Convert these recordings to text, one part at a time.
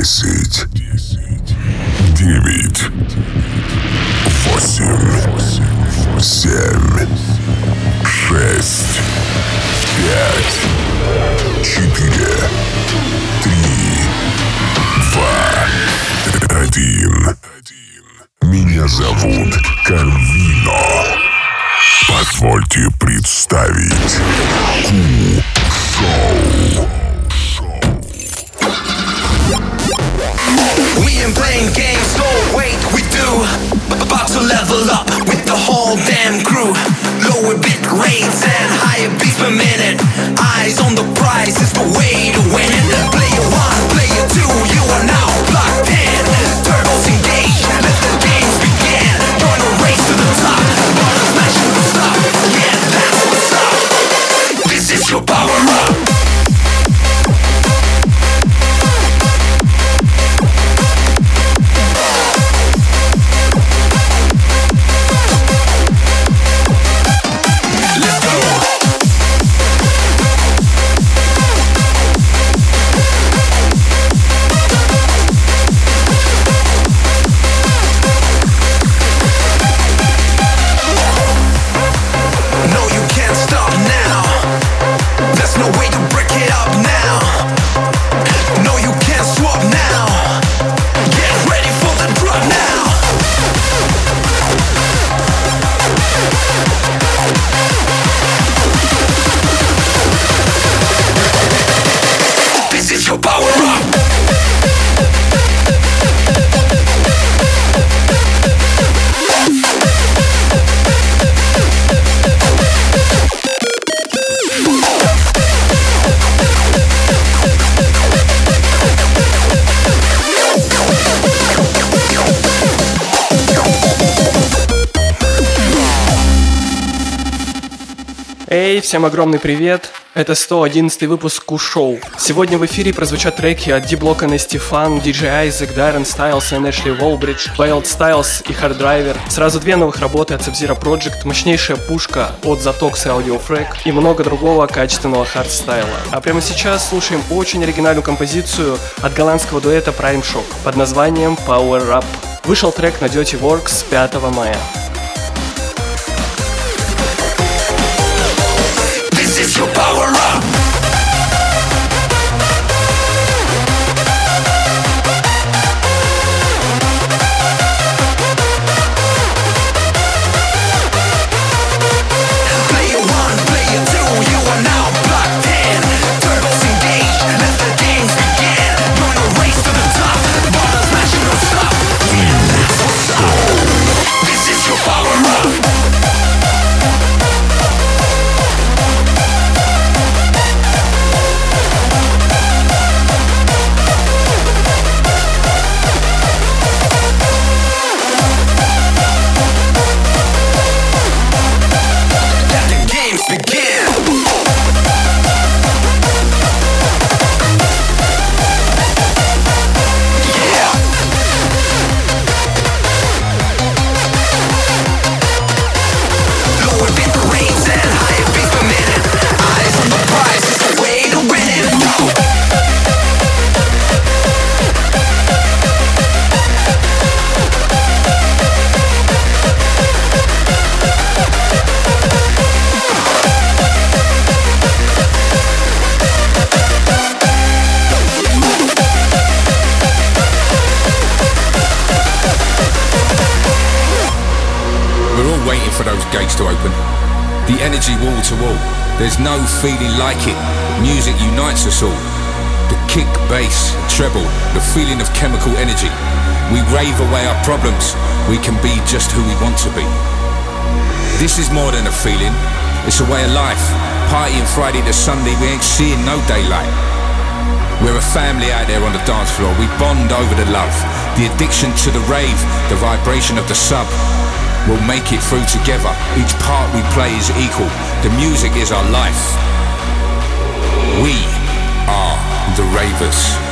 Десять. Девять. Восемь. Семь. Шесть. Пять. Четыре. Три. Два. Один. Меня зовут Карвино. Позвольте представить Ку-шоу. The prize is Эй, всем огромный привет! Это 111 выпуск Ку-шоу. Сегодня в эфире прозвучат треки от D-Block и Стефан, DJ Isaac, Darren Styles и Эшли Волбридж, Wild Styles и Hard Driver, сразу две новых работы от Sub-Zero Project, мощнейшая пушка от Zatox и Audio Freak и много другого качественного хардстайла. А прямо сейчас слушаем очень оригинальную композицию от голландского дуэта Prime Shock под названием Power Up. Вышел трек на Dirty Works 5 мая. There's no feeling like it. Music unites us all. The kick, bass, treble, the feeling of chemical energy. We rave away our problems. We can be just who we want to be. This is more than a feeling. It's a way of life. Partying Friday to Sunday, we ain't seeing no daylight. We're a family out there on the dance floor. We bond over the love, the addiction to the rave, the vibration of the sub. We'll make it through together. Each part we play is equal. The music is our life. We are the ravers.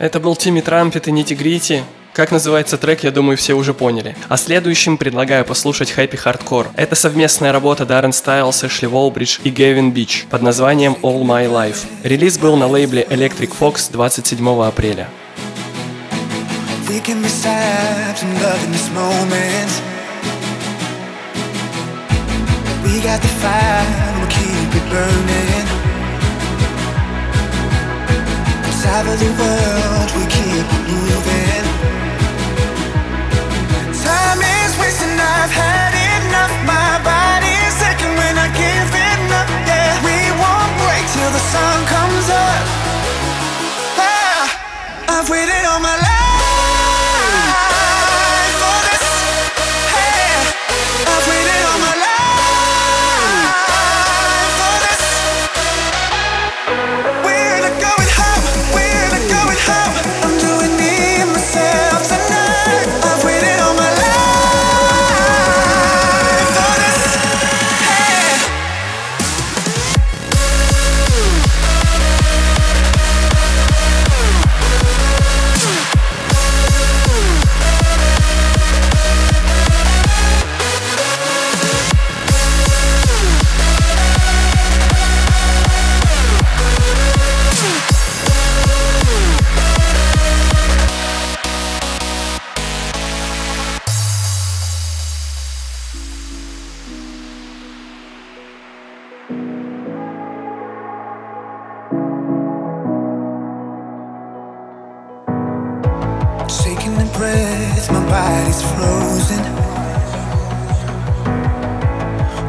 Это был Тимми Трампет и Нити Грити. Как называется трек, я думаю, все уже поняли. А следующим предлагаю послушать Happy Hardcore. Это совместная работа Даррен Стайлс, Эшли Волбридж и Гевин Бич под названием All My Life. Релиз был на лейбле Electric Fox 27 апреля. We got the fire, we'll keep it burning. Of the world, we keep moving. Time is wasting, I've had enough. My body's aching when I give it up. Yeah, we won't break till the sun comes up. Ah, I've waited all my life. breath, my body's frozen.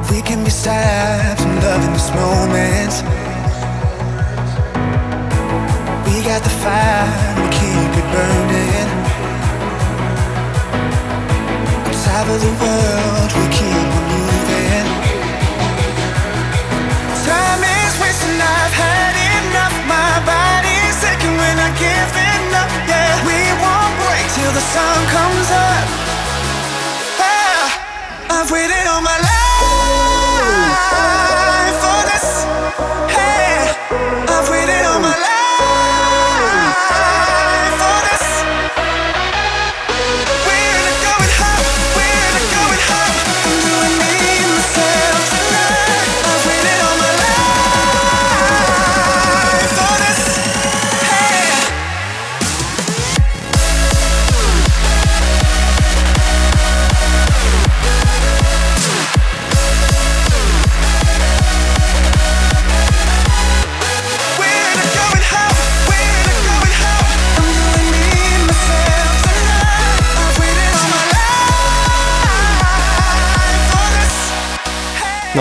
We can be stopped from loving this moment. We got the fire, we keep it burning. On top of the world, we keep on moving. Time is wasting, I've had enough. My body's aching when I give it till the sun comes up. Ah, I've waited all my life for this. Hey, I've waited all my life.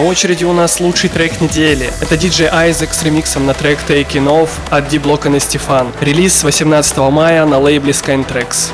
На очереди у нас лучший трек недели. Это DJ Isaac с ремиксом на трек Taking Off от D-Block и Стефан. Релиз 18 мая на лейбле Skytrax.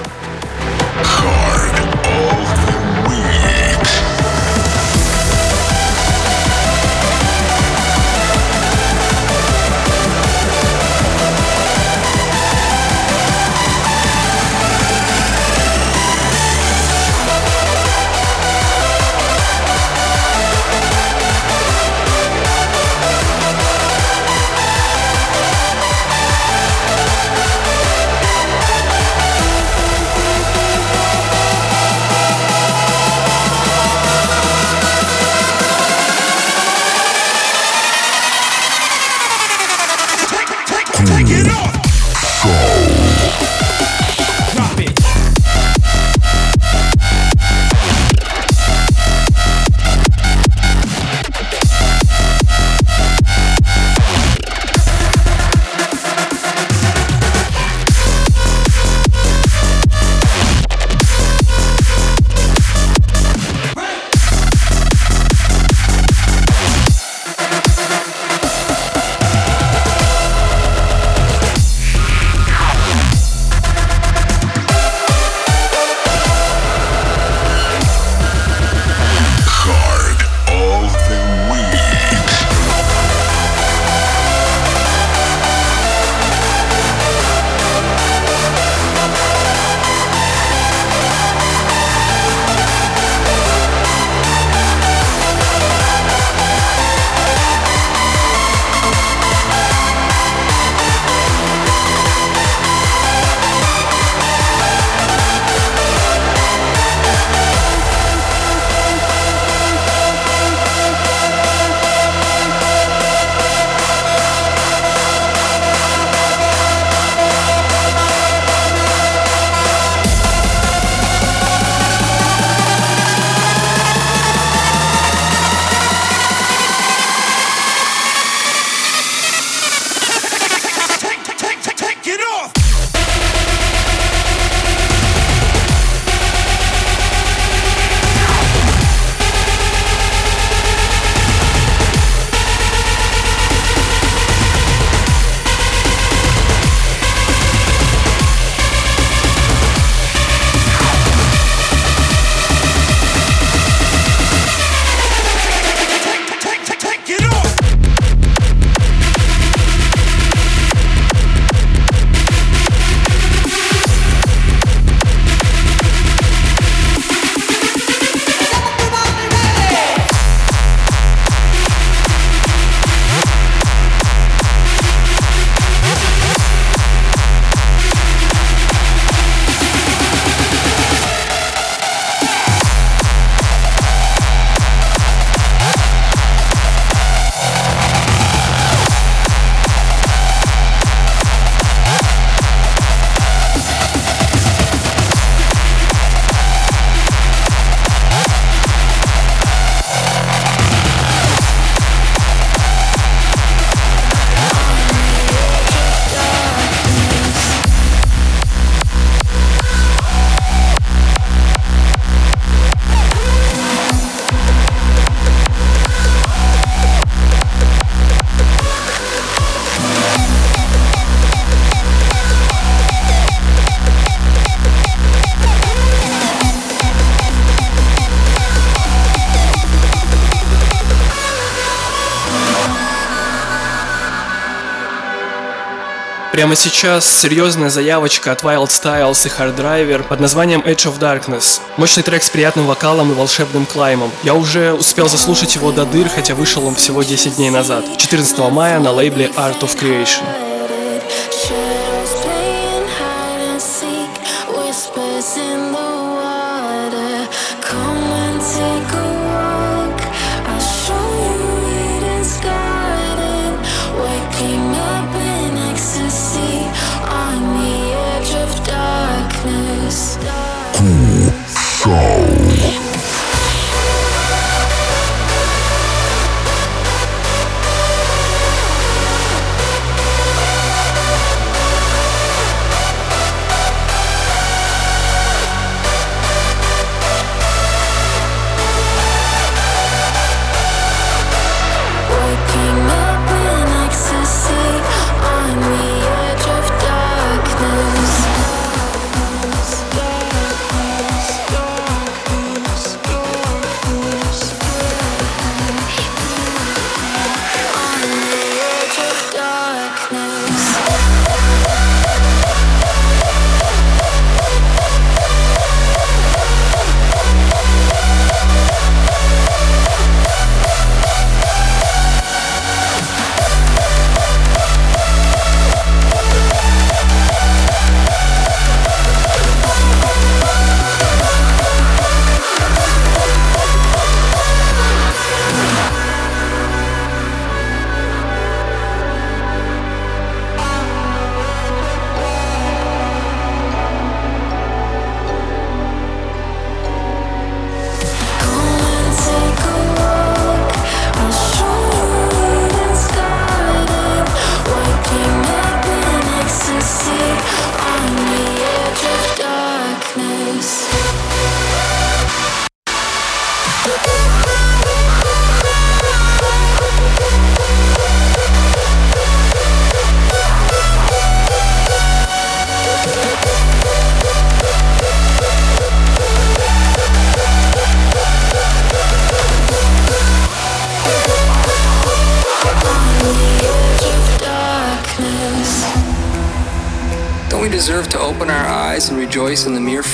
Прямо сейчас серьезная заявочка от Wild Styles и Hard Driver под названием Edge of Darkness. Мощный трек с приятным вокалом и волшебным клаймом. Я уже успел заслушать его до дыр, хотя вышел он всего 10 дней назад. 14 мая на лейбле Art of Creation.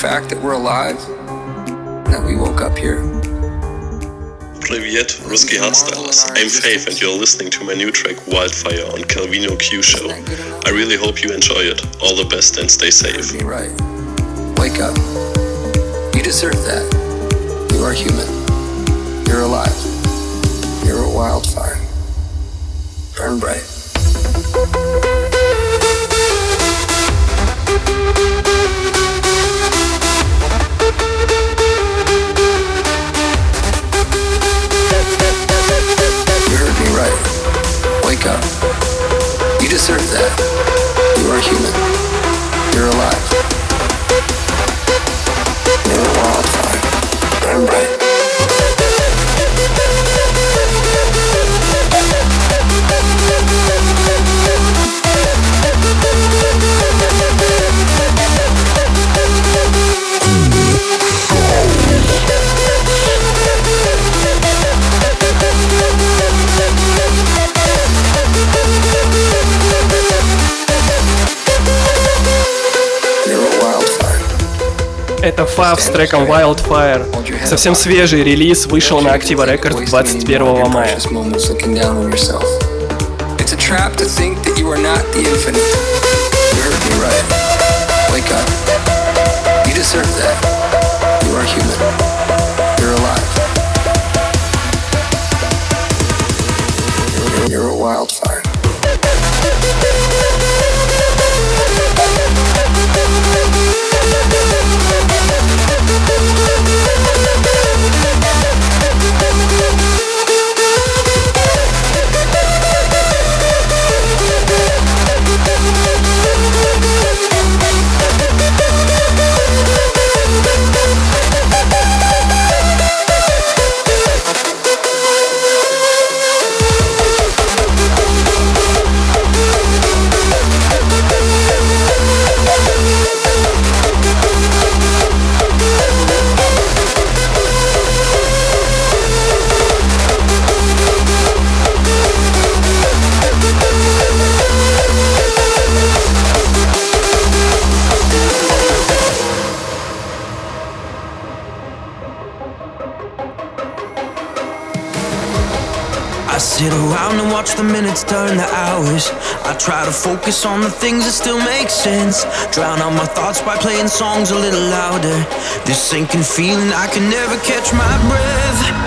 Fact that we're alive, that we woke up here. Hardstylers. I'm Faith and you're listening to my new track Wildfire on Calvino Q Show. I really hope you enjoy it. All the best and stay safe. Right. Wake up. You deserve that. You are human. You're alive. You're a wildfire. Burn bright. Deserve that. You are human. You're alive. You're a wildfire. Burn bright. Это Фав с треком Wildfire. Совсем свежий релиз вышел на Activa Records 21 мая. It's a trap to think that you are not the infinite. You heard me right. Wake up. You deserve that. You are human. Minutes turn to hours. I try to focus on the things that still make sense. Drown out my thoughts by playing songs a little louder. This sinking feeling, I can never catch my breath.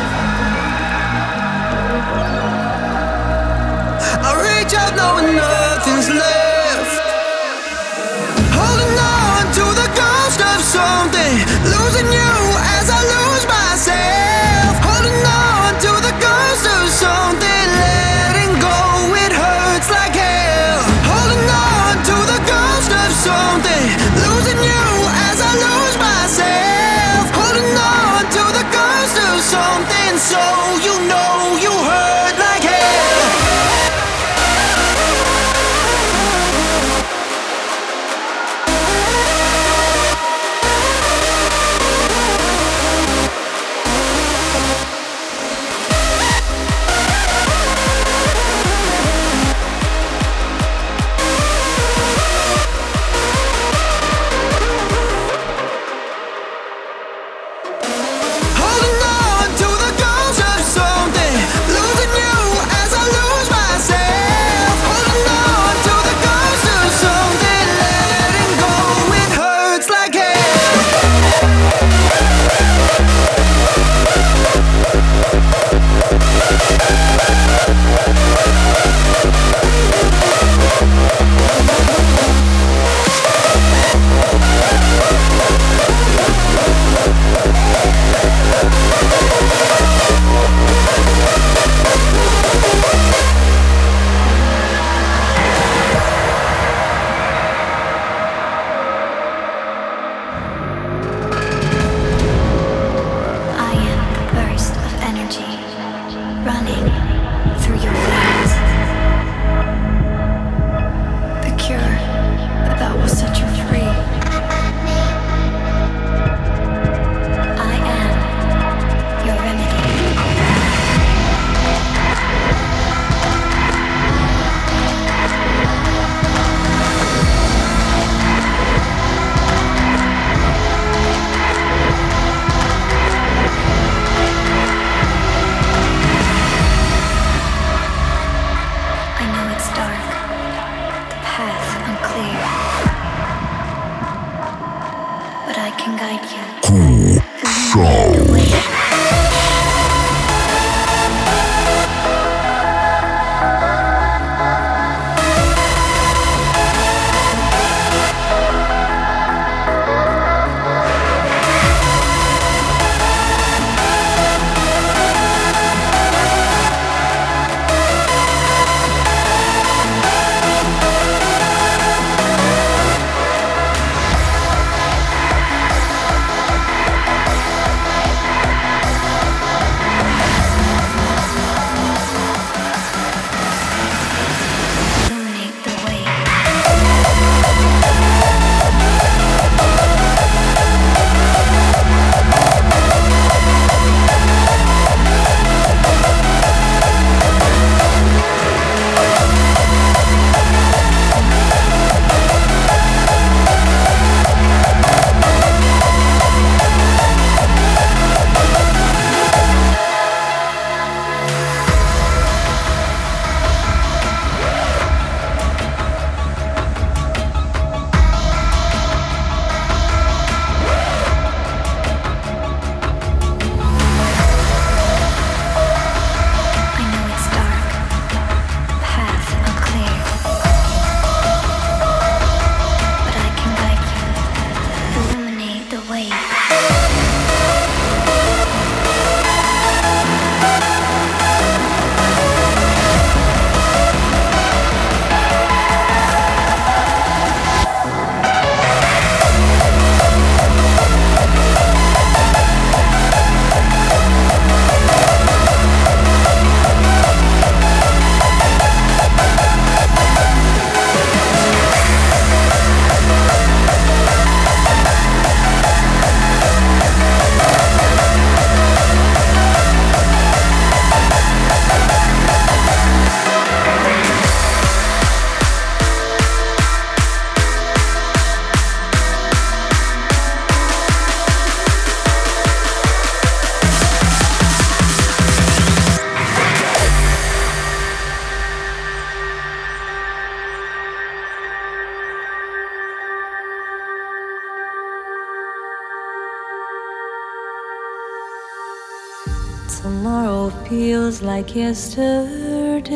like yesterday.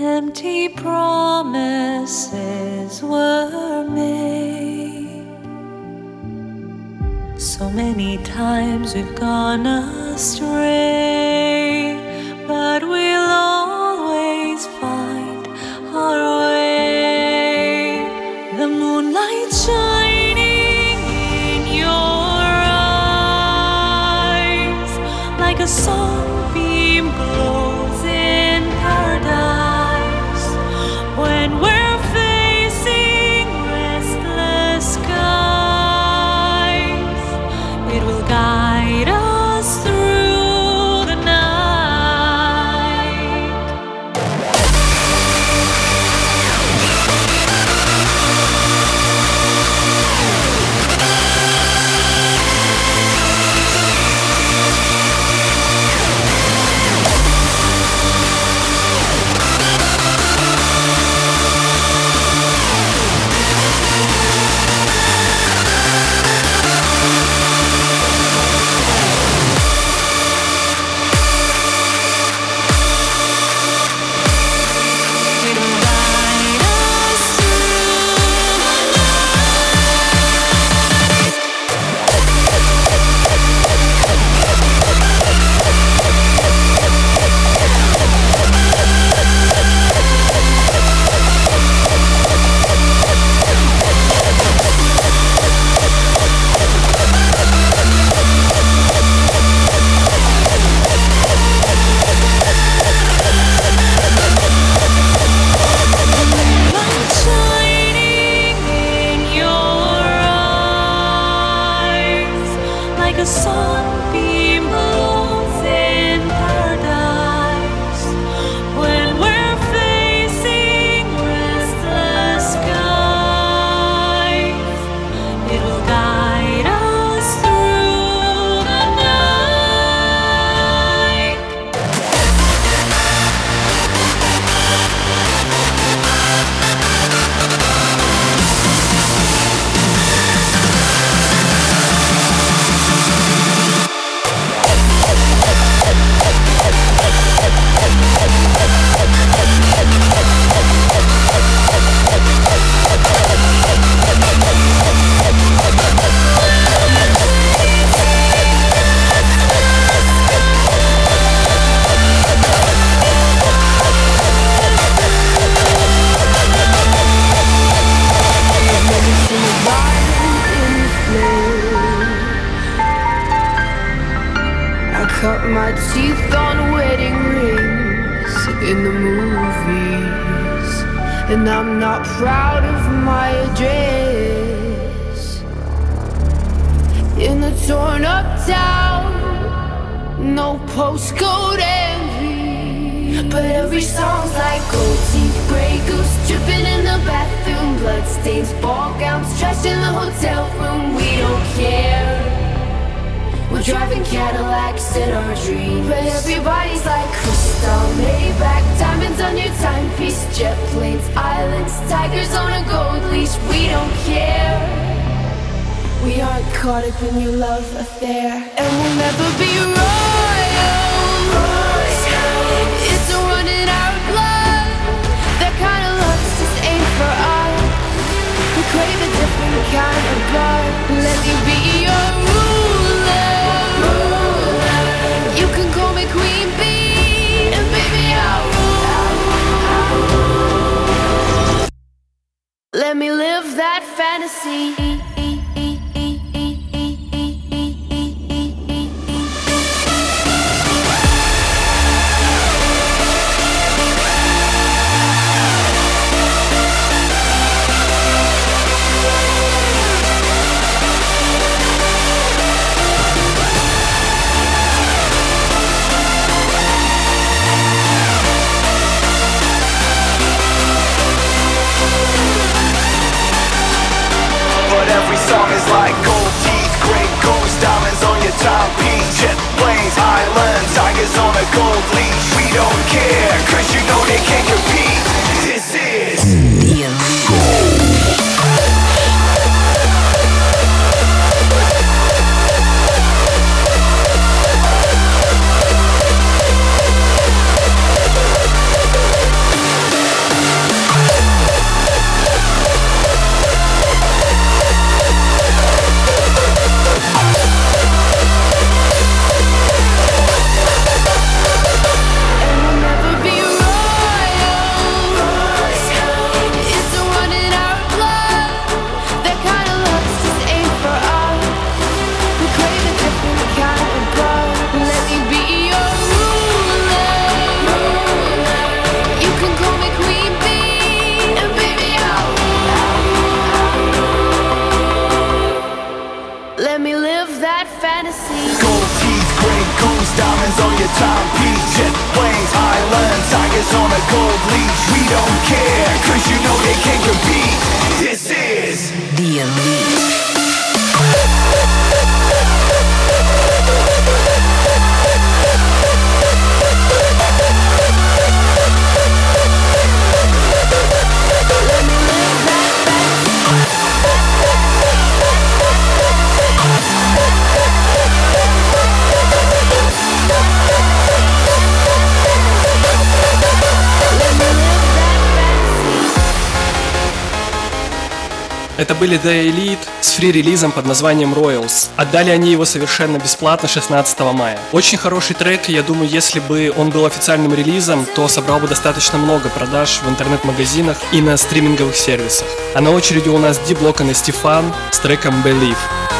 Empty promises were made. So many times we've gone Fingers on a gold leash, we don't care. We aren't caught up in your love affair, and we'll never be royal. Boys, it's running our blood. That kind of love just ain't for us. We crave a different kind of love. Let me be your ruler. see. boldly. We don't care, cause you know they can't compete. Были The Elite с фри-релизом под названием Royals. Отдали они его совершенно бесплатно 16 мая. Очень хороший трек, я думаю, если бы он был официальным релизом, то собрал бы достаточно много продаж в интернет-магазинах и на стриминговых сервисах. А на очереди у нас D-Block и Стефан с треком Believe.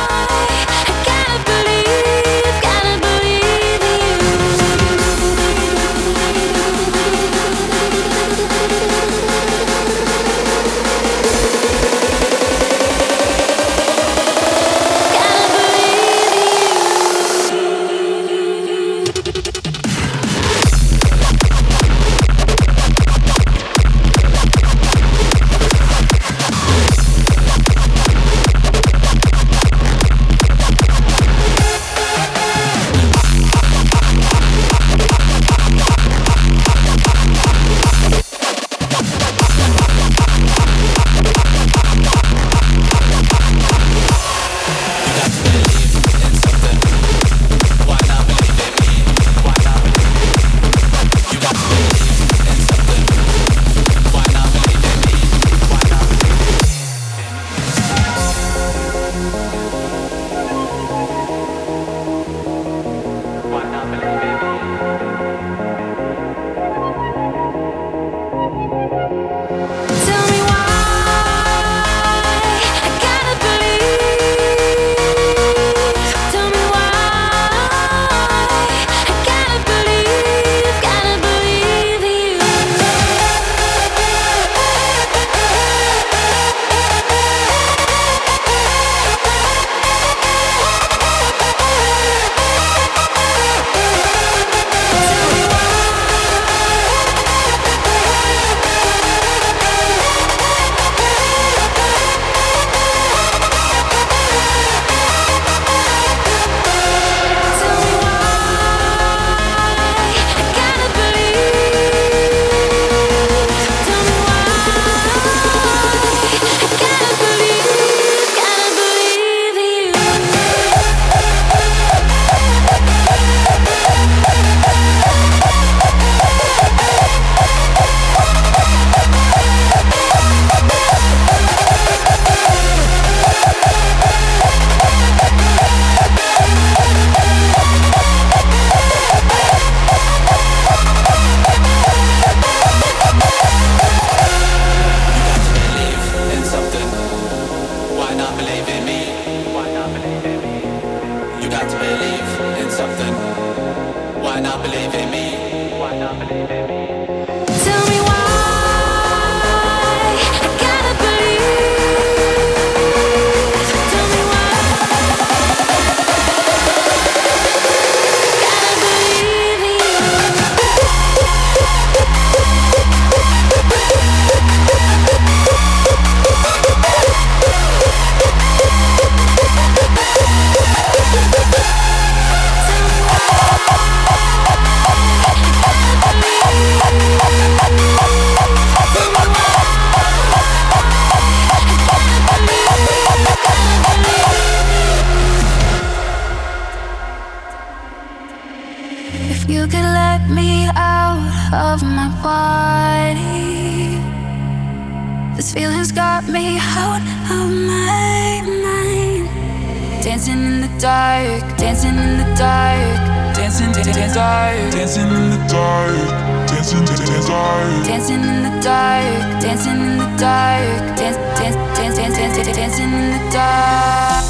dark, dancing in the dark, dancing, dancing, dark, dancing in the dark, dancing, dancing, dark, dancing in the dark, dancing in the dark, dance, dance, dance, dance, dancing in the dark.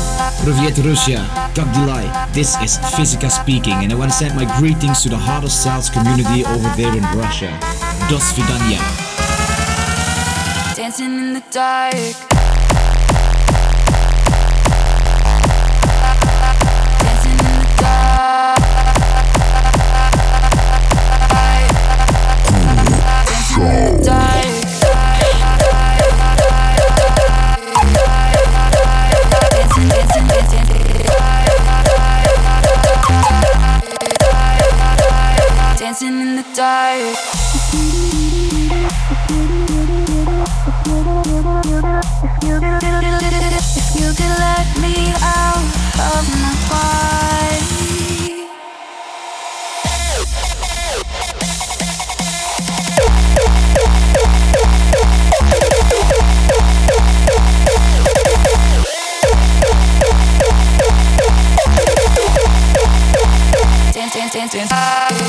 Привет, Russia! Как дела? This is Physika speaking, and I want to send my greetings to the hardstyle community over there in Russia. Dos vidania. Dancing in the dark. Dance,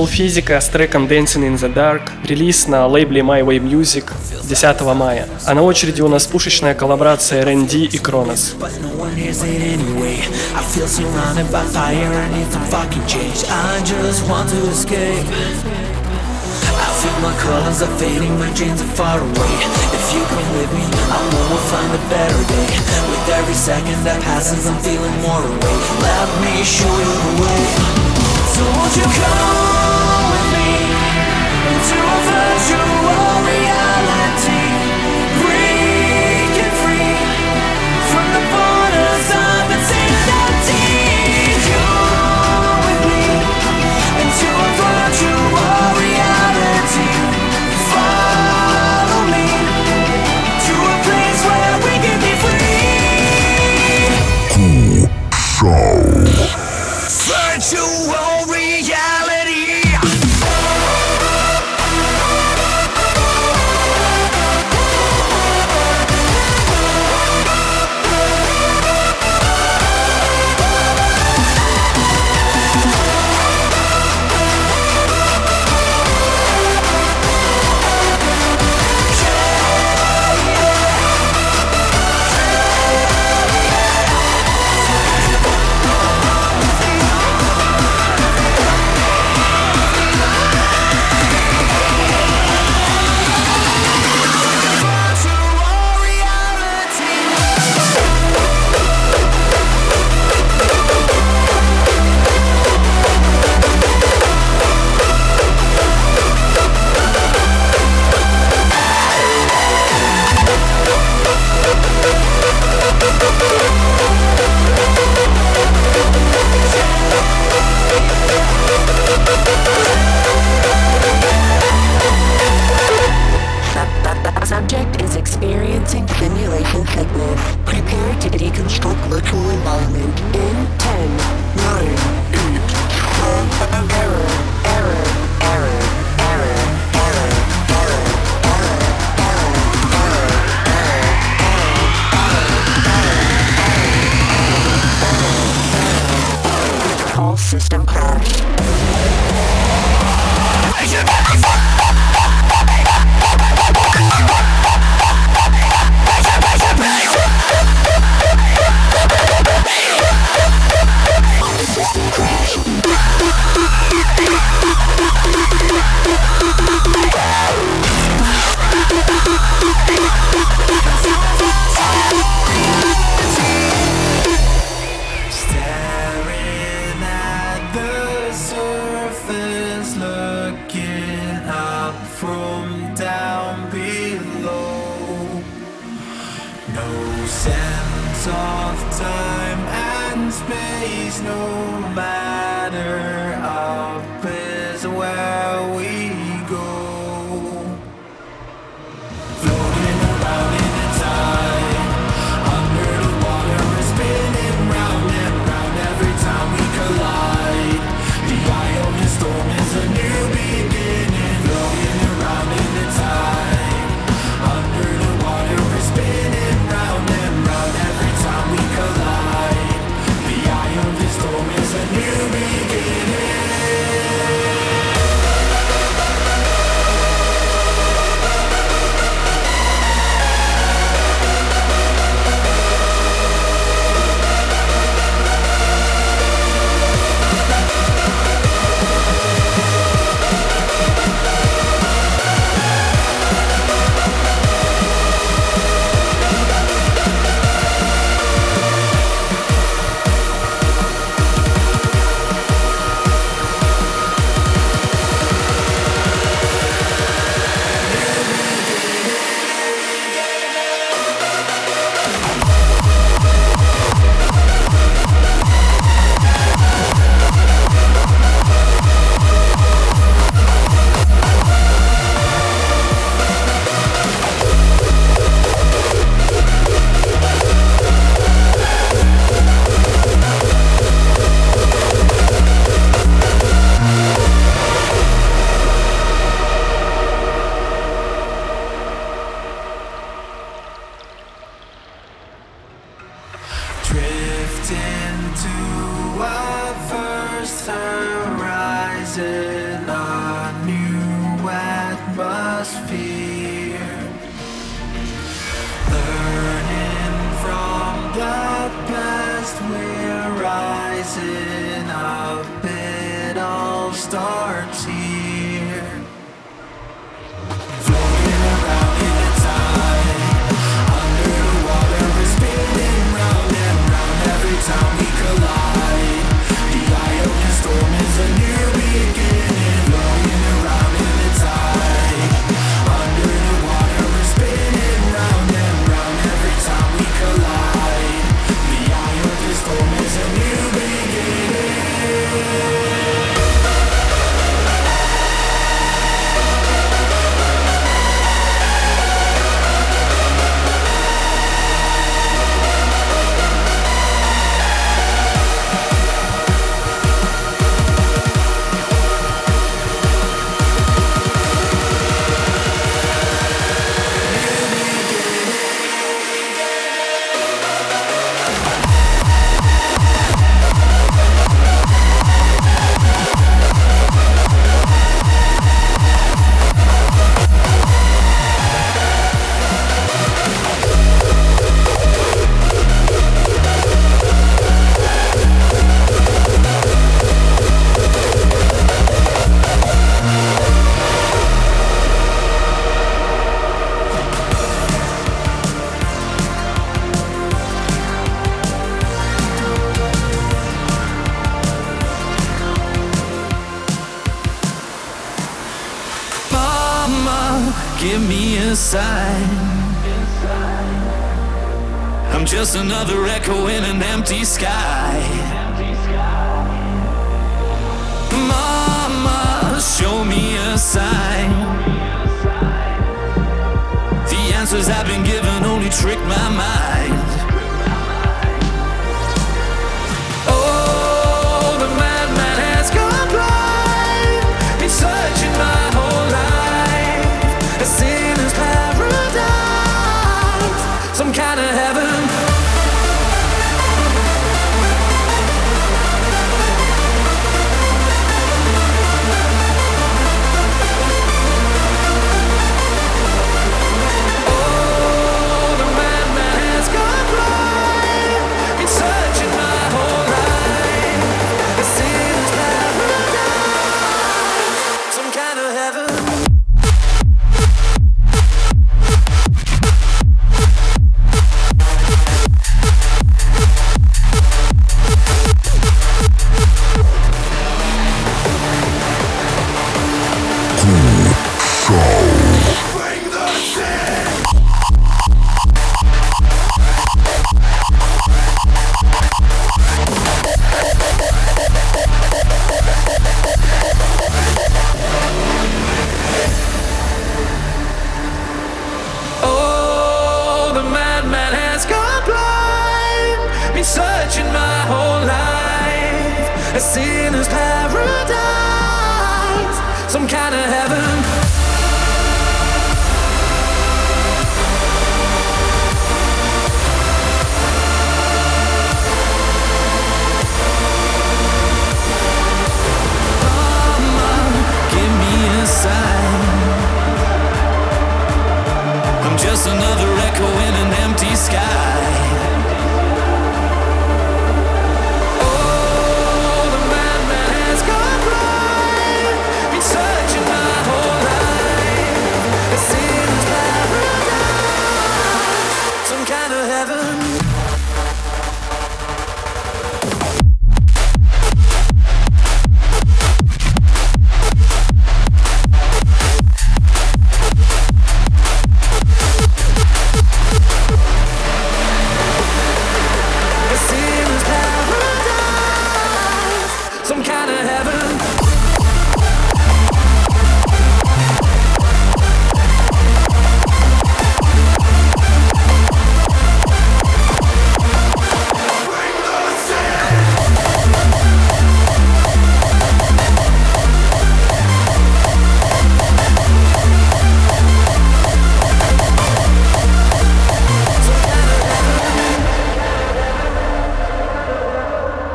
был Физика с треком Dancing in the Dark, релиз на лейбле My Way Music 10 мая. А на очереди у нас пушечная коллаборация R&D и Кронос. Feel my colors are fading, my dreams are far away. If you come with me, I know we'll find a better day. With every second that passes, I'm feeling more awake. Let me show you the way. So won't you come with me into a virtual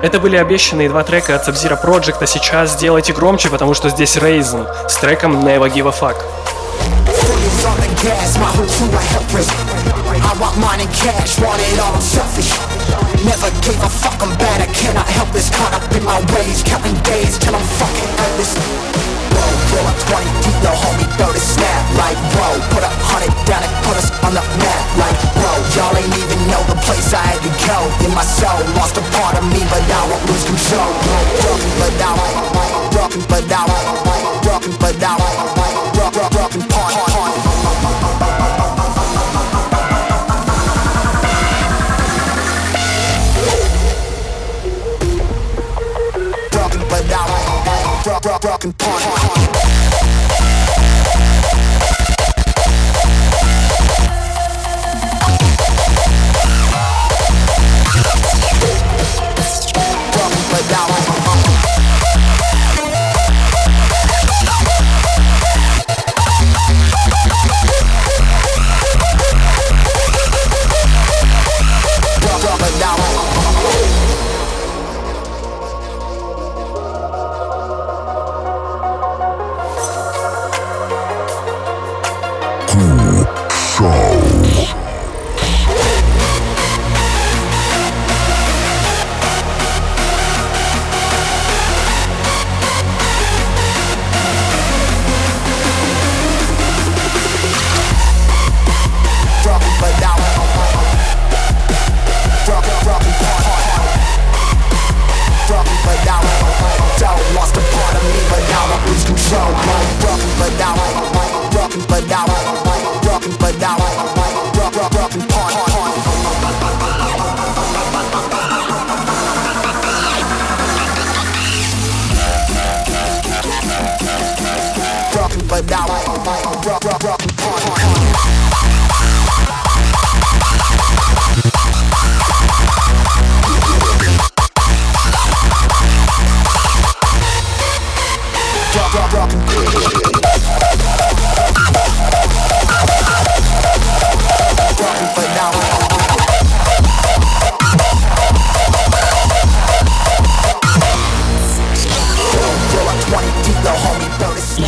Это были обещанные два трека от Sub-Zero Project, а сейчас сделайте громче, потому что здесь Raisin с треком Never Give a Fuck. Gas, my whole crew are helpless. I want mine in cash, want it all, I'm selfish. Never gave a fuck, I'm bad, I cannot help this. Caught up in my ways, counting days till I'm fucking helpless. Roll up 20 deep, no homie, throw the snap. Like, whoa, put a hundred down and put us on the map. Like, whoa, y'all ain't even know the place I had to go. In my soul, lost a part of me, but I won't lose control. Broken, but I broken, but I broken, but I broken, broken part. broken I broke, broke, broken part.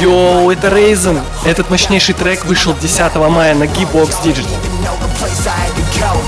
Йоу, это Raisin. Этот мощнейший трек вышел 10 мая на Gearbox Digital. place I had to go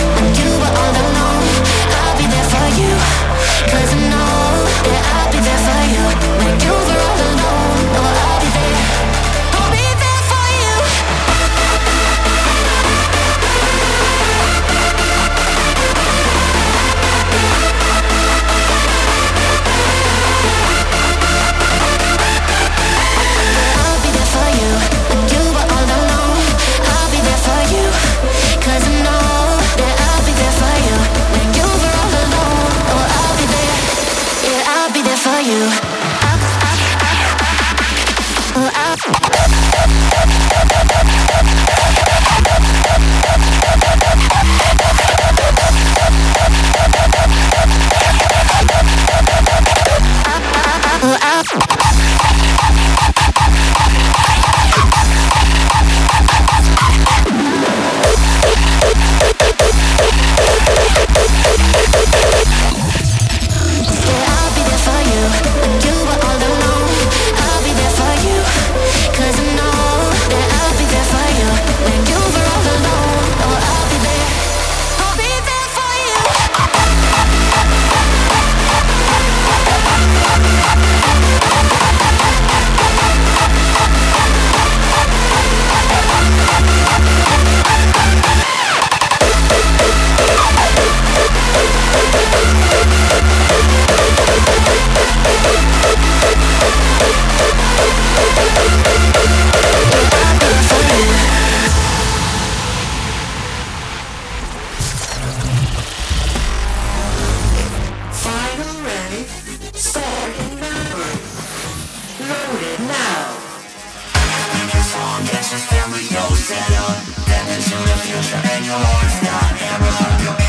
zero Then in the future and you won't start ever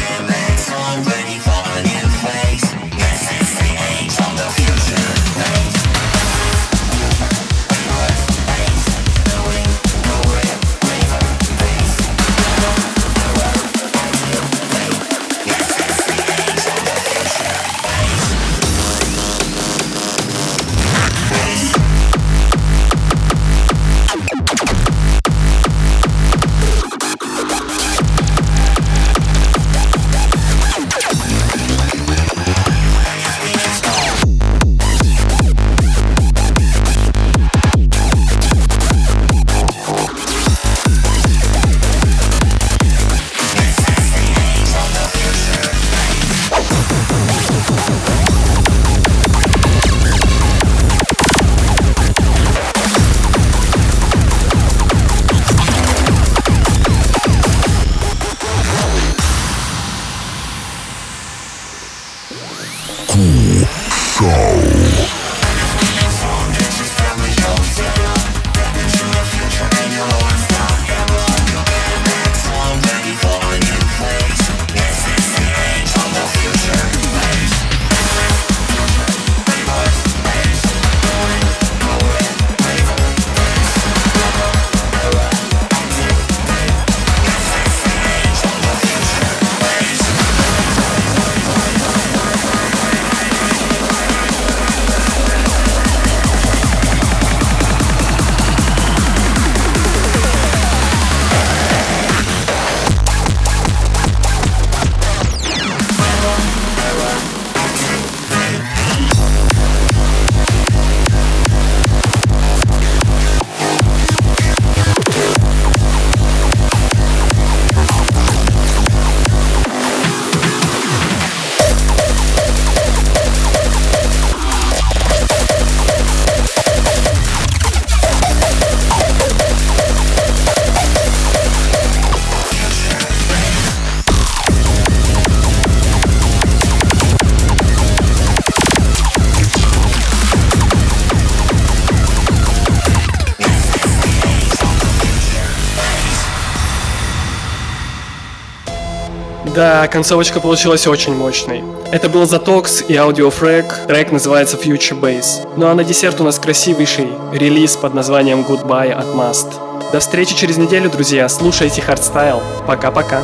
Да, концовочка получилась очень мощной. Это был Zatox и Audiofrag, трек называется Future Bass. Ну а на десерт у нас красивейший релиз под названием Goodbye от Must. До встречи через неделю, друзья, слушайте хардстайл. Пока-пока.